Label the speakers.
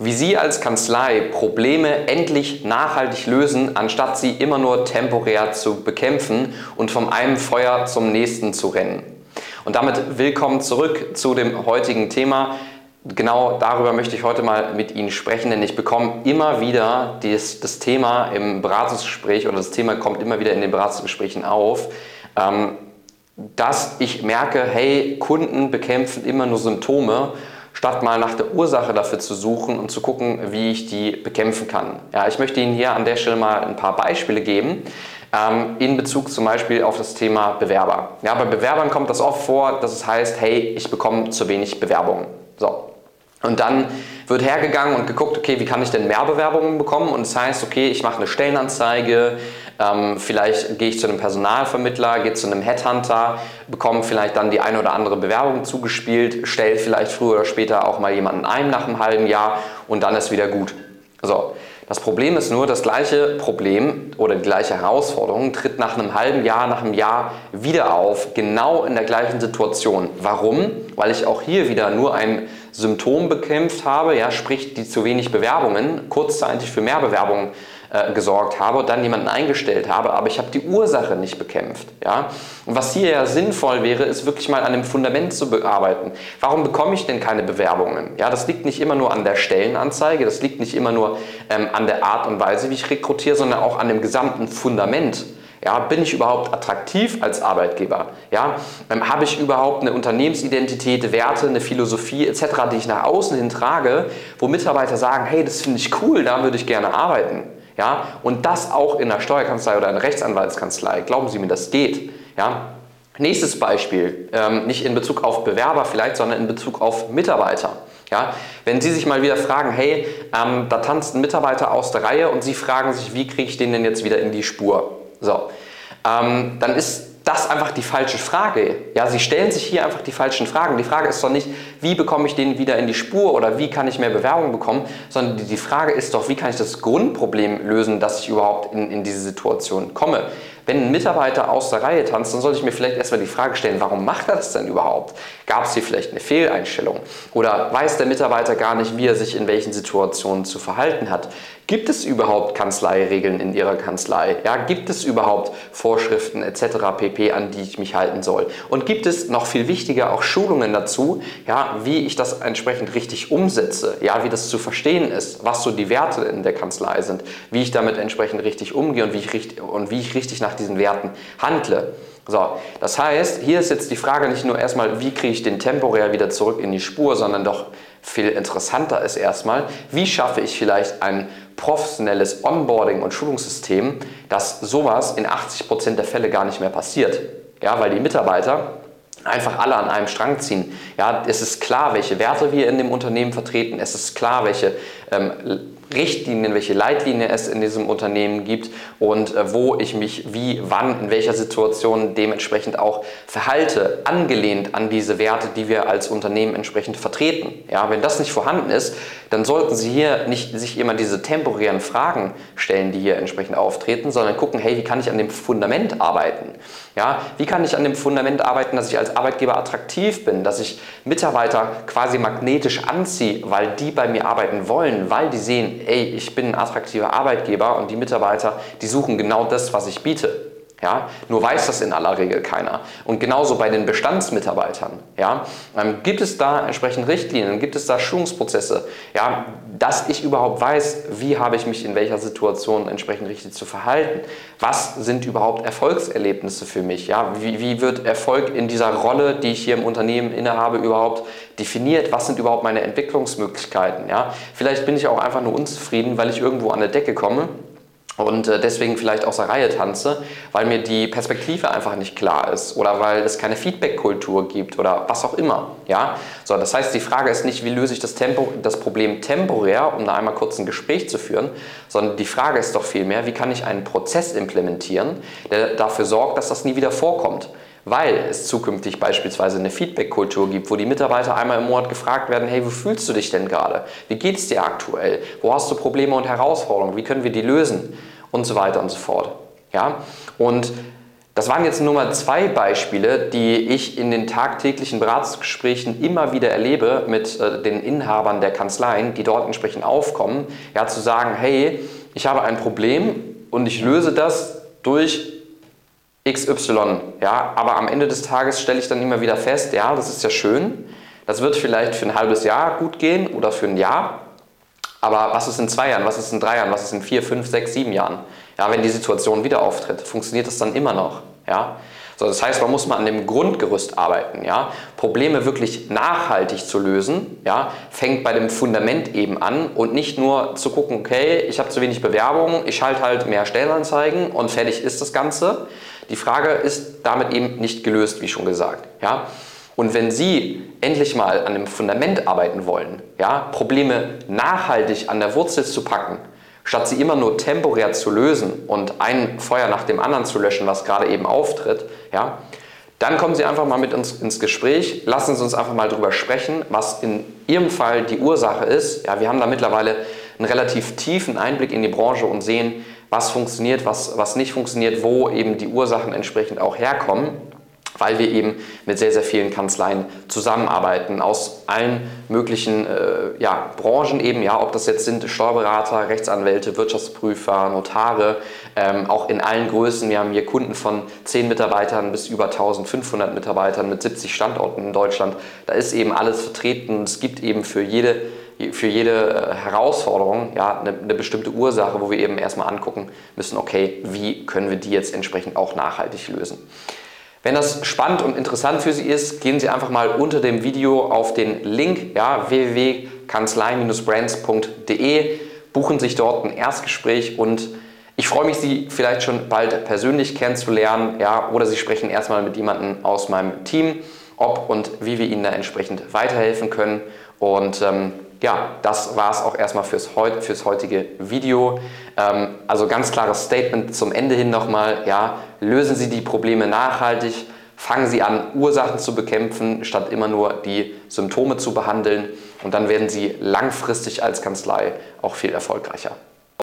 Speaker 1: Wie Sie als Kanzlei Probleme endlich nachhaltig lösen, anstatt sie immer nur temporär zu bekämpfen und vom einen Feuer zum nächsten zu rennen. Und damit willkommen zurück zu dem heutigen Thema. Genau darüber möchte ich heute mal mit Ihnen sprechen, denn ich bekomme immer wieder das, das Thema im Beratungsgespräch oder das Thema kommt immer wieder in den Beratungsgesprächen auf, ähm, dass ich merke, hey, Kunden bekämpfen immer nur Symptome statt mal nach der Ursache dafür zu suchen und zu gucken, wie ich die bekämpfen kann. Ja, ich möchte Ihnen hier an der Stelle mal ein paar Beispiele geben ähm, in Bezug zum Beispiel auf das Thema Bewerber. Ja, bei Bewerbern kommt das oft vor, dass es heißt, hey, ich bekomme zu wenig Bewerbungen. So. Und dann wird hergegangen und geguckt, okay, wie kann ich denn mehr Bewerbungen bekommen? Und es das heißt, okay, ich mache eine Stellenanzeige, ähm, vielleicht gehe ich zu einem Personalvermittler, gehe zu einem Headhunter, bekomme vielleicht dann die eine oder andere Bewerbung zugespielt, stelle vielleicht früher oder später auch mal jemanden ein nach einem halben Jahr und dann ist wieder gut. So. Das Problem ist nur, das gleiche Problem oder die gleiche Herausforderung tritt nach einem halben Jahr, nach einem Jahr wieder auf, genau in der gleichen Situation. Warum? Weil ich auch hier wieder nur ein Symptom bekämpft habe, ja, sprich die zu wenig Bewerbungen, kurzzeitig für mehr Bewerbungen äh, gesorgt habe und dann jemanden eingestellt habe, aber ich habe die Ursache nicht bekämpft. Ja? Und was hier ja sinnvoll wäre, ist wirklich mal an dem Fundament zu bearbeiten. Warum bekomme ich denn keine Bewerbungen? Ja, das liegt nicht immer nur an der Stellenanzeige, das liegt nicht immer nur ähm, an der Art und Weise, wie ich rekrutiere, sondern auch an dem gesamten Fundament. Ja, bin ich überhaupt attraktiv als Arbeitgeber? Ja, ähm, habe ich überhaupt eine Unternehmensidentität, Werte, eine Philosophie etc., die ich nach außen hin trage, wo Mitarbeiter sagen, hey, das finde ich cool, da würde ich gerne arbeiten. Ja? Und das auch in einer Steuerkanzlei oder einer Rechtsanwaltskanzlei. Glauben Sie mir, das geht. Ja? Nächstes Beispiel, ähm, nicht in Bezug auf Bewerber vielleicht, sondern in Bezug auf Mitarbeiter. Ja? Wenn Sie sich mal wieder fragen, hey, ähm, da tanzt ein Mitarbeiter aus der Reihe und Sie fragen sich, wie kriege ich den denn jetzt wieder in die Spur? So, ähm, dann ist das einfach die falsche Frage. Ja, sie stellen sich hier einfach die falschen Fragen. Die Frage ist doch nicht, wie bekomme ich den wieder in die Spur oder wie kann ich mehr Bewerbung bekommen, sondern die, Frage ist doch, wie kann ich das Grundproblem lösen, dass ich überhaupt in, in diese Situation komme. Wenn ein Mitarbeiter aus der Reihe tanzt, dann sollte ich mir vielleicht erstmal die Frage stellen, warum macht er das denn überhaupt? Gab es hier vielleicht eine Fehleinstellung? Oder weiß der Mitarbeiter gar nicht, wie er sich in welchen Situationen zu verhalten hat? Gibt es überhaupt Kanzleiregeln in Ihrer Kanzlei? Ja, gibt es überhaupt Vorschriften etc. pp, an die ich mich halten soll? Und gibt es noch viel wichtiger auch Schulungen dazu, ja, wie ich das entsprechend richtig umsetze, ja, wie das zu verstehen ist, was so die Werte in der Kanzlei sind, wie ich damit entsprechend richtig umgehe und wie ich richtig, und wie ich richtig nach nach diesen Werten handle. So, das heißt, hier ist jetzt die Frage nicht nur erstmal, wie kriege ich den temporär wieder zurück in die Spur, sondern doch viel interessanter ist erstmal, wie schaffe ich vielleicht ein professionelles Onboarding und Schulungssystem, dass sowas in 80% der Fälle gar nicht mehr passiert. Ja, weil die Mitarbeiter einfach alle an einem Strang ziehen. Ja, es ist klar, welche Werte wir in dem Unternehmen vertreten. Es ist klar, welche ähm, Richtlinien, welche Leitlinien es in diesem Unternehmen gibt und äh, wo ich mich wie, wann, in welcher Situation dementsprechend auch verhalte, angelehnt an diese Werte, die wir als Unternehmen entsprechend vertreten. Ja, wenn das nicht vorhanden ist, dann sollten Sie hier nicht sich immer diese temporären Fragen stellen, die hier entsprechend auftreten, sondern gucken, hey, wie kann ich an dem Fundament arbeiten? Ja, wie kann ich an dem Fundament arbeiten, dass ich als Arbeitgeber attraktiv bin, dass ich Mitarbeiter quasi magnetisch anziehe, weil die bei mir arbeiten wollen, weil die sehen, ey, ich bin ein attraktiver Arbeitgeber und die Mitarbeiter, die suchen genau das, was ich biete. Ja, nur weiß das in aller Regel keiner. Und genauso bei den Bestandsmitarbeitern. Ja, ähm, gibt es da entsprechend Richtlinien, gibt es da Schulungsprozesse, ja, dass ich überhaupt weiß, wie habe ich mich in welcher Situation entsprechend richtig zu verhalten? Was sind überhaupt Erfolgserlebnisse für mich? Ja, wie, wie wird Erfolg in dieser Rolle, die ich hier im Unternehmen innehabe, überhaupt definiert? Was sind überhaupt meine Entwicklungsmöglichkeiten? Ja, vielleicht bin ich auch einfach nur unzufrieden, weil ich irgendwo an der Decke komme und äh, deswegen vielleicht aus der Reihe tanze, weil mir die Perspektive einfach nicht klar ist oder weil es keine Feedback-Kultur gibt oder was auch immer. Ja? So, das heißt, die Frage ist nicht, wie löse ich das, Tempo, das Problem temporär, um da einmal kurz ein Gespräch zu führen, sondern die Frage ist doch vielmehr, wie kann ich einen Prozess implementieren, der dafür sorgt, dass das nie wieder vorkommt weil es zukünftig beispielsweise eine Feedback-Kultur gibt, wo die Mitarbeiter einmal im Monat gefragt werden, hey, wo fühlst du dich denn gerade? Wie geht es dir aktuell? Wo hast du Probleme und Herausforderungen? Wie können wir die lösen? Und so weiter und so fort. Ja? Und Das waren jetzt nur mal zwei Beispiele, die ich in den tagtäglichen Beratungsgesprächen immer wieder erlebe mit äh, den Inhabern der Kanzleien, die dort entsprechend aufkommen. Ja, zu sagen, hey, ich habe ein Problem und ich löse das durch XY. Ja, aber am Ende des Tages stelle ich dann immer wieder fest, ja, das ist ja schön. Das wird vielleicht für ein halbes Jahr gut gehen oder für ein Jahr. Aber was ist in zwei Jahren? Was ist in drei Jahren? Was ist in vier, fünf, sechs, sieben Jahren? Ja, wenn die Situation wieder auftritt, funktioniert das dann immer noch. Ja? So, das heißt, man muss mal an dem Grundgerüst arbeiten. Ja? Probleme wirklich nachhaltig zu lösen, ja? fängt bei dem Fundament eben an und nicht nur zu gucken, okay, ich habe zu wenig Bewerbungen, ich schalte halt mehr Stellenanzeigen und fertig ist das Ganze. Die Frage ist damit eben nicht gelöst, wie schon gesagt. Ja? Und wenn Sie endlich mal an dem Fundament arbeiten wollen, ja, Probleme nachhaltig an der Wurzel zu packen, statt sie immer nur temporär zu lösen und ein Feuer nach dem anderen zu löschen, was gerade eben auftritt, ja, dann kommen Sie einfach mal mit uns ins Gespräch, lassen Sie uns einfach mal darüber sprechen, was in Ihrem Fall die Ursache ist. Ja, wir haben da mittlerweile einen relativ tiefen Einblick in die Branche und sehen, was funktioniert, was, was nicht funktioniert, wo eben die Ursachen entsprechend auch herkommen weil wir eben mit sehr, sehr vielen Kanzleien zusammenarbeiten, aus allen möglichen äh, ja, Branchen eben, ja, ob das jetzt sind Steuerberater, Rechtsanwälte, Wirtschaftsprüfer, Notare, ähm, auch in allen Größen. Wir haben hier Kunden von 10 Mitarbeitern bis über 1500 Mitarbeitern mit 70 Standorten in Deutschland. Da ist eben alles vertreten. Es gibt eben für jede für jede äh, Herausforderung ja, eine, eine, bestimmte Ursache, wo wir eben erstmal angucken müssen, okay, wie können wir die jetzt entsprechend auch nachhaltig lösen. Wenn das spannend und interessant für Sie ist, gehen Sie einfach mal unter dem Video auf den Link ja, www.kanzlei-brands.de, buchen sich dort ein Erstgespräch und ich freue mich, Sie vielleicht schon bald persönlich kennenzulernen ja, oder Sie sprechen erstmal mit jemandem aus meinem Team, ob und wie wir Ihnen da entsprechend weiterhelfen können. Und ähm, ja, das war es auch erstmal fürs, heut, fürs heutige Video. Ähm, also ganz klares Statement zum Ende hin nochmal. Ja, lösen Sie die Probleme nachhaltig, fangen Sie an, Ursachen zu bekämpfen, statt immer nur die Symptome zu behandeln. Und dann werden Sie langfristig als Kanzlei auch viel erfolgreicher.